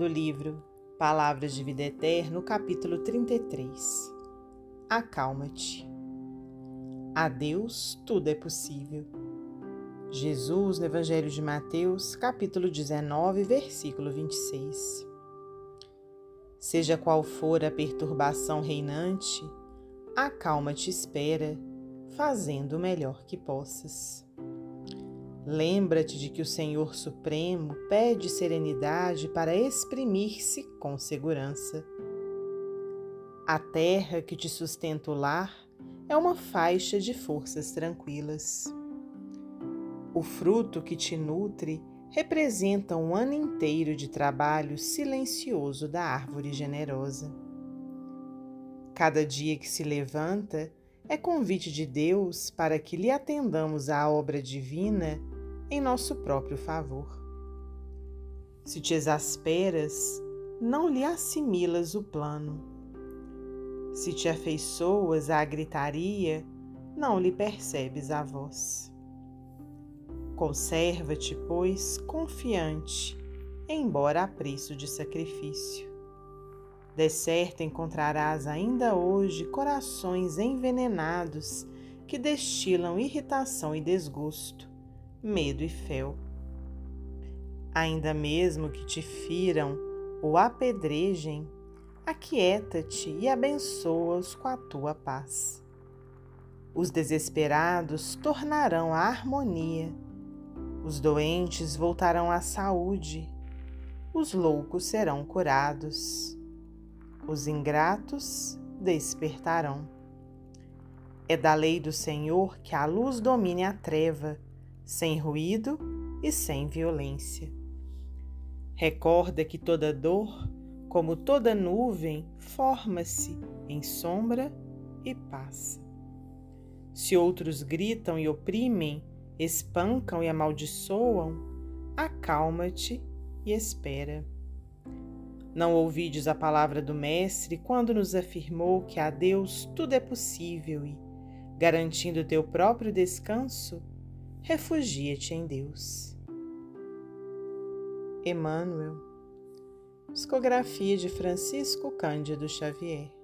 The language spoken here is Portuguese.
do livro Palavras de Vida Eterna, capítulo 33. Acalma-te. A Deus tudo é possível. Jesus, no Evangelho de Mateus, capítulo 19, versículo 26. Seja qual for a perturbação reinante, acalma-te espera, fazendo o melhor que possas. Lembra-te de que o Senhor Supremo pede serenidade para exprimir-se com segurança. A terra que te sustenta o lar é uma faixa de forças tranquilas. O fruto que te nutre representa um ano inteiro de trabalho silencioso da árvore generosa. Cada dia que se levanta é convite de Deus para que lhe atendamos à obra divina em nosso próprio favor. Se te exasperas, não lhe assimilas o plano. Se te afeiçoas à gritaria, não lhe percebes a voz. Conserva-te, pois, confiante, embora a preço de sacrifício. De certo encontrarás ainda hoje corações envenenados que destilam irritação e desgosto, medo e fel. Ainda mesmo que te firam ou apedrejem, aquieta-te e abençoa-os com a tua paz. Os desesperados tornarão à harmonia, os doentes voltarão à saúde, os loucos serão curados, os ingratos despertarão. É da lei do Senhor que a luz domine a treva sem ruído e sem violência. Recorda que toda dor, como toda nuvem, forma-se em sombra e passa. Se outros gritam e oprimem, espancam e amaldiçoam, acalma-te e espera. Não ouvides a palavra do Mestre quando nos afirmou que a Deus tudo é possível e, garantindo teu próprio descanso, refugia-te em Deus. Emmanuel, psicografia de Francisco Cândido Xavier.